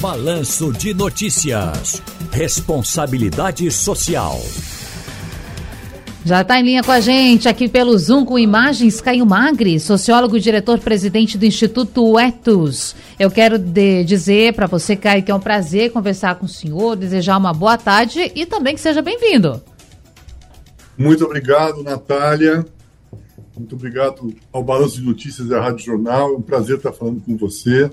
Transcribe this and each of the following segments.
Balanço de Notícias. Responsabilidade Social. Já está em linha com a gente aqui pelo Zoom com imagens Caio Magri, sociólogo e diretor-presidente do Instituto Etos. Eu quero de, dizer para você, Caio, que é um prazer conversar com o senhor, desejar uma boa tarde e também que seja bem-vindo. Muito obrigado, Natália. Muito obrigado ao Balanço de Notícias da Rádio Jornal. É um prazer estar falando com você.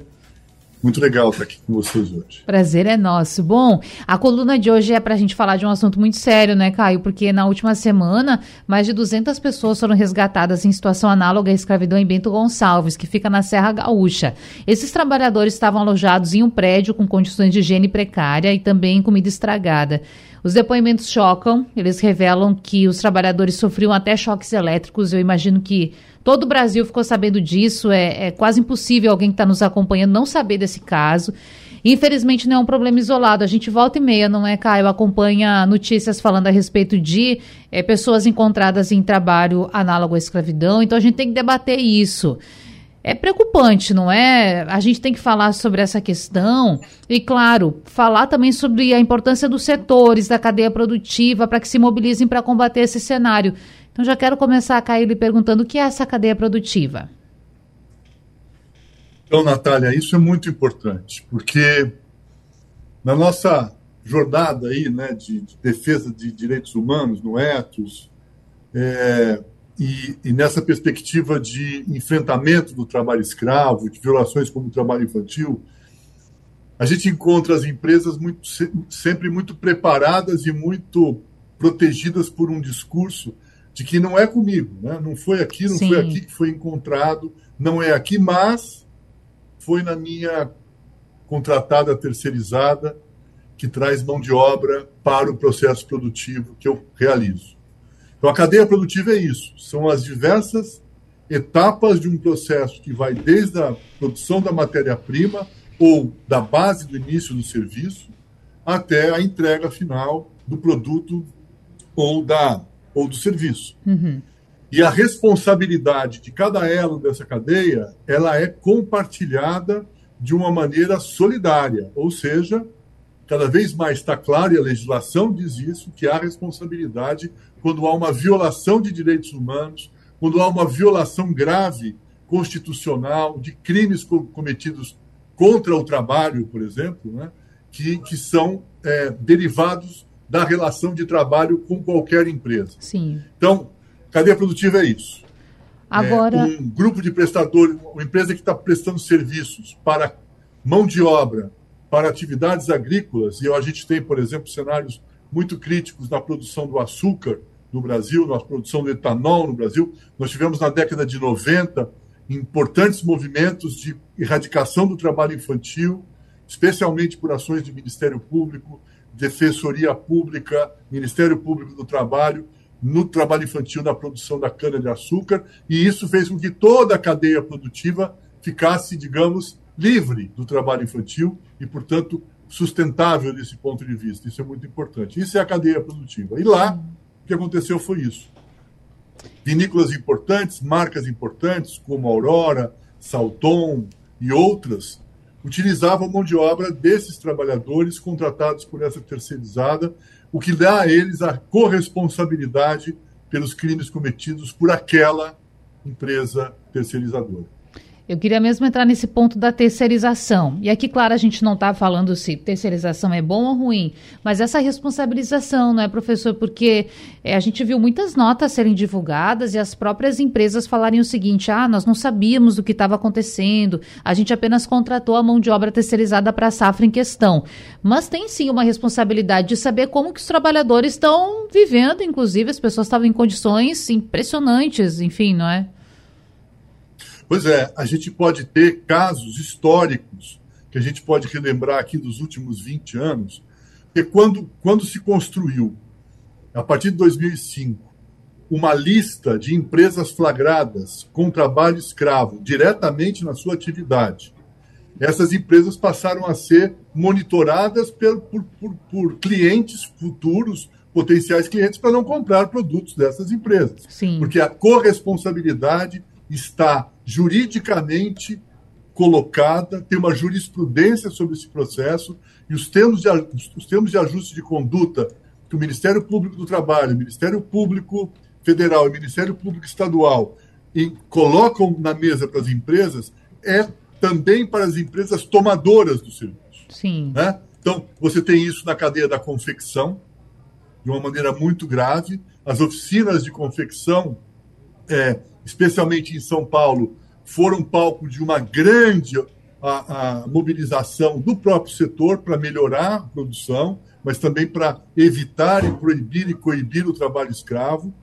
Muito legal estar aqui com vocês hoje. Prazer é nosso. Bom, a coluna de hoje é para a gente falar de um assunto muito sério, né, Caio? Porque na última semana, mais de 200 pessoas foram resgatadas em situação análoga à escravidão em Bento Gonçalves, que fica na Serra Gaúcha. Esses trabalhadores estavam alojados em um prédio com condições de higiene precária e também comida estragada. Os depoimentos chocam, eles revelam que os trabalhadores sofriam até choques elétricos. Eu imagino que todo o Brasil ficou sabendo disso. É, é quase impossível alguém que está nos acompanhando não saber desse caso. Infelizmente não é um problema isolado. A gente volta e meia, não é, Caio? Acompanha notícias falando a respeito de é, pessoas encontradas em trabalho análogo à escravidão. Então a gente tem que debater isso é preocupante, não é? A gente tem que falar sobre essa questão e, claro, falar também sobre a importância dos setores, da cadeia produtiva, para que se mobilizem para combater esse cenário. Então, já quero começar a cair lhe perguntando o que é essa cadeia produtiva. Então, Natália, isso é muito importante, porque na nossa jornada aí, né, de, de defesa de direitos humanos no Etos, é, e, e, nessa perspectiva de enfrentamento do trabalho escravo, de violações como o trabalho infantil, a gente encontra as empresas muito, sempre muito preparadas e muito protegidas por um discurso de que não é comigo, né? não foi aqui, não Sim. foi aqui que foi encontrado, não é aqui, mas foi na minha contratada terceirizada que traz mão de obra para o processo produtivo que eu realizo. Então, a cadeia produtiva é isso: são as diversas etapas de um processo que vai desde a produção da matéria-prima ou da base do início do serviço até a entrega final do produto ou, da, ou do serviço. Uhum. E a responsabilidade de cada elo dessa cadeia ela é compartilhada de uma maneira solidária, ou seja, cada vez mais está claro, e a legislação diz isso, que há responsabilidade quando há uma violação de direitos humanos, quando há uma violação grave constitucional de crimes cometidos contra o trabalho, por exemplo, né, que, que são é, derivados da relação de trabalho com qualquer empresa. Sim. Então, cadeia produtiva é isso. Agora... É, um grupo de prestadores, uma empresa que está prestando serviços para mão de obra para atividades agrícolas, e a gente tem, por exemplo, cenários muito críticos na produção do açúcar no Brasil, na produção do etanol no Brasil. Nós tivemos na década de 90 importantes movimentos de erradicação do trabalho infantil, especialmente por ações do Ministério Público, Defensoria Pública, Ministério Público do Trabalho, no trabalho infantil, na produção da cana-de-açúcar, e isso fez com que toda a cadeia produtiva ficasse, digamos, livre do trabalho infantil e, portanto, sustentável desse ponto de vista. Isso é muito importante. Isso é a cadeia produtiva. E lá, o que aconteceu foi isso. Vinícolas importantes, marcas importantes, como Aurora, Salton e outras, utilizavam mão de obra desses trabalhadores contratados por essa terceirizada, o que dá a eles a corresponsabilidade pelos crimes cometidos por aquela empresa terceirizadora. Eu queria mesmo entrar nesse ponto da terceirização. E aqui, claro, a gente não está falando se terceirização é bom ou ruim, mas essa responsabilização, não é, professor? Porque é, a gente viu muitas notas serem divulgadas e as próprias empresas falarem o seguinte: ah, nós não sabíamos o que estava acontecendo, a gente apenas contratou a mão de obra terceirizada para a safra em questão. Mas tem sim uma responsabilidade de saber como que os trabalhadores estão vivendo, inclusive as pessoas estavam em condições impressionantes, enfim, não é? Pois é, a gente pode ter casos históricos que a gente pode relembrar aqui dos últimos 20 anos, que quando, quando se construiu, a partir de 2005, uma lista de empresas flagradas com trabalho escravo diretamente na sua atividade, essas empresas passaram a ser monitoradas por, por, por, por clientes futuros, potenciais clientes, para não comprar produtos dessas empresas. Sim. Porque a corresponsabilidade está juridicamente colocada, tem uma jurisprudência sobre esse processo e os termos de, os termos de ajuste de conduta que o Ministério Público do Trabalho, o Ministério Público Federal e o Ministério Público Estadual e colocam na mesa para as empresas é também para as empresas tomadoras do serviço. Sim. Né? Então, você tem isso na cadeia da confecção, de uma maneira muito grave. As oficinas de confecção, é, especialmente em São Paulo, foram palco de uma grande a, a mobilização do próprio setor para melhorar a produção, mas também para evitar e proibir e coibir o trabalho escravo.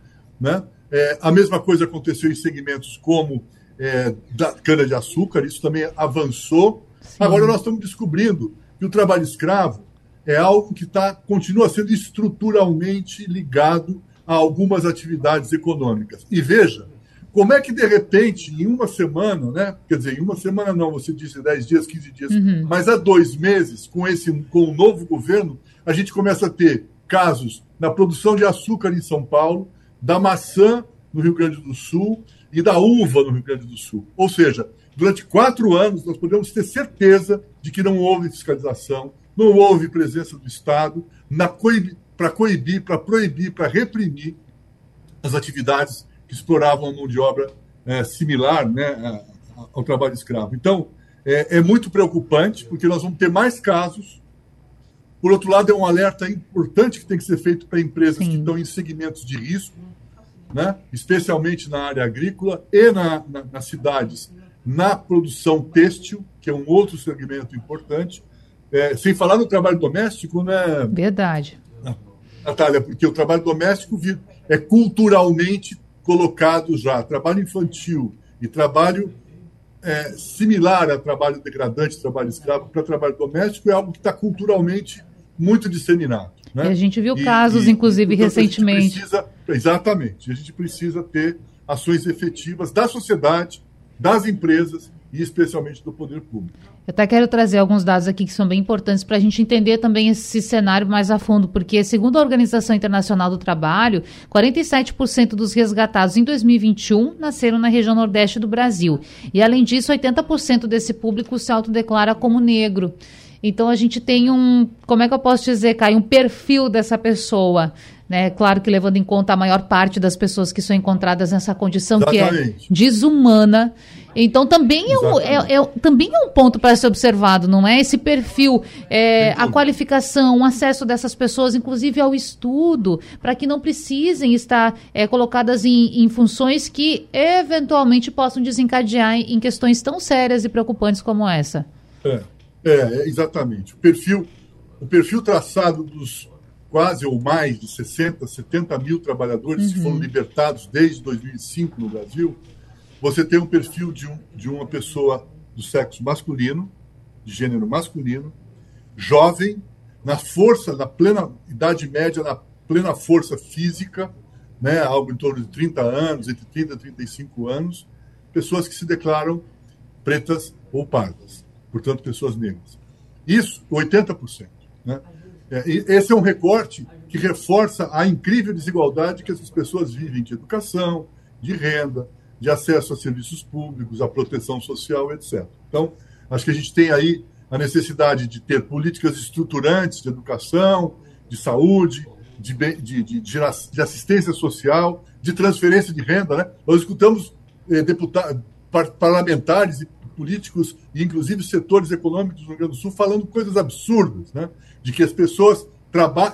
Né? É, a mesma coisa aconteceu em segmentos como é, da cana-de-açúcar, isso também avançou. Sim. Agora nós estamos descobrindo que o trabalho escravo é algo que tá, continua sendo estruturalmente ligado a algumas atividades econômicas. E veja, como é que, de repente, em uma semana, né? Quer dizer, em uma semana não, você disse 10 dias, 15 dias, uhum. mas há dois meses, com, esse, com o novo governo, a gente começa a ter casos na produção de açúcar em São Paulo, da maçã no Rio Grande do Sul e da uva no Rio Grande do Sul. Ou seja, durante quatro anos, nós podemos ter certeza de que não houve fiscalização, não houve presença do Estado para coibir, para proibir, para reprimir as atividades que exploravam a mão de obra é, similar né, ao trabalho escravo. Então, é, é, muito preocupante, porque nós vamos ter mais casos. Por outro lado, é um alerta importante que tem que ser feito para empresas Sim. que estão em segmentos de risco, né, especialmente na área agrícola e na, na, nas cidades, na produção têxtil, que é um outro segmento importante, é, sem falar no trabalho doméstico, né? Verdade. Natália, porque o trabalho doméstico é culturalmente colocado já trabalho infantil e trabalho é, similar a trabalho degradante, trabalho escravo, para trabalho doméstico é algo que está culturalmente muito disseminado. Né? E a gente viu e, casos, e, inclusive, recentemente. Precisa, exatamente. A gente precisa ter ações efetivas da sociedade, das empresas e especialmente do poder público. Eu até quero trazer alguns dados aqui que são bem importantes para a gente entender também esse cenário mais a fundo, porque, segundo a Organização Internacional do Trabalho, 47% dos resgatados em 2021 nasceram na região nordeste do Brasil. E, além disso, 80% desse público se autodeclara como negro. Então, a gente tem um, como é que eu posso dizer, Caio, um perfil dessa pessoa. Né? Claro que levando em conta a maior parte das pessoas que são encontradas nessa condição Exatamente. que é desumana. Então também é, um, é, é, também é um ponto para ser observado, não é? Esse perfil, é, a qualificação, o acesso dessas pessoas, inclusive ao estudo, para que não precisem estar é, colocadas em, em, funções que eventualmente possam desencadear em, em questões tão sérias e preocupantes como essa. É, é exatamente. O perfil, o perfil traçado dos quase ou mais de 60, 70 mil trabalhadores uhum. que foram libertados desde 2005 no Brasil você tem um perfil de, um, de uma pessoa do sexo masculino, de gênero masculino, jovem, na força, na plena idade média, na plena força física, né, algo em torno de 30 anos, entre 30 e 35 anos, pessoas que se declaram pretas ou pardas, portanto, pessoas negras. Isso, 80%. Né? É, esse é um recorte que reforça a incrível desigualdade que essas pessoas vivem de educação, de renda, de acesso a serviços públicos, à proteção social, etc. Então, acho que a gente tem aí a necessidade de ter políticas estruturantes de educação, de saúde, de, de, de, de assistência social, de transferência de renda. Né? Nós escutamos eh, deputados, par, parlamentares e políticos, e inclusive setores econômicos do Rio Grande do Sul, falando coisas absurdas, né? de que as pessoas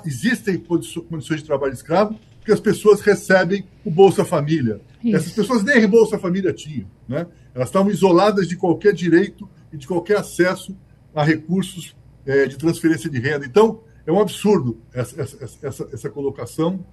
existem condições de trabalho escravo, porque as pessoas recebem o Bolsa Família. Isso. Essas pessoas nem Bolsa Família tinham. Né? Elas estavam isoladas de qualquer direito e de qualquer acesso a recursos é, de transferência de renda. Então, é um absurdo essa, essa, essa, essa colocação,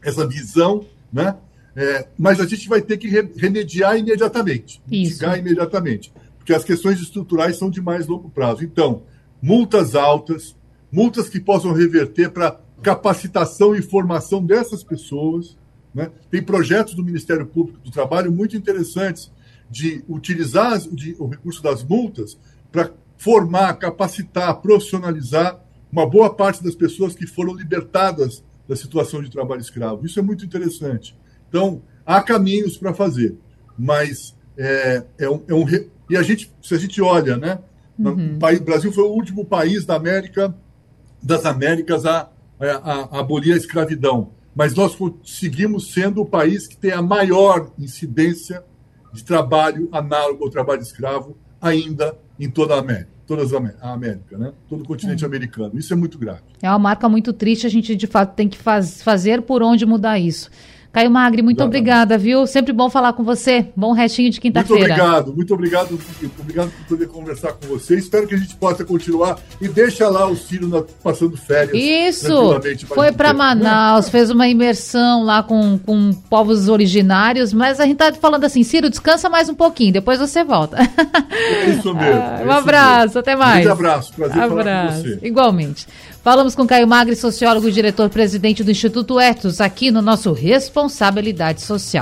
essa visão, né? É, mas a gente vai ter que remediar imediatamente, mitigar imediatamente, porque as questões estruturais são de mais longo prazo. Então, multas altas, multas que possam reverter para capacitação e formação dessas pessoas. Né? Tem projetos do Ministério Público do Trabalho muito interessantes de utilizar de, o recurso das multas para formar, capacitar, profissionalizar uma boa parte das pessoas que foram libertadas da situação de trabalho escravo. Isso é muito interessante. Então, há caminhos para fazer, mas é, é, um, é um, E a gente, se a gente olha, né? Uhum. O Brasil foi o último país da América, das Américas a, a, a abolir a escravidão. Mas nós conseguimos sendo o país que tem a maior incidência de trabalho análogo ao trabalho escravo ainda em toda a América toda a América, né? todo o continente é. americano. Isso é muito grave. É uma marca muito triste, a gente de fato tem que faz, fazer por onde mudar isso. Caio Magri, muito Exatamente. obrigada, viu? Sempre bom falar com você. Bom restinho de quinta-feira. Muito obrigado, muito obrigado, obrigado por poder conversar com você. Espero que a gente possa continuar e deixa lá o Ciro na, passando férias. Isso! Foi para Manaus, fez uma imersão lá com, com povos originários, mas a gente tá falando assim, Ciro, descansa mais um pouquinho, depois você volta. É isso mesmo. Ah, é um abraço, mesmo. até mais. Um abraço, prazer abraço. falar com você. Igualmente. Falamos com Caio Magri, sociólogo e diretor-presidente do Instituto Etos, aqui no nosso Responsabilidade Social.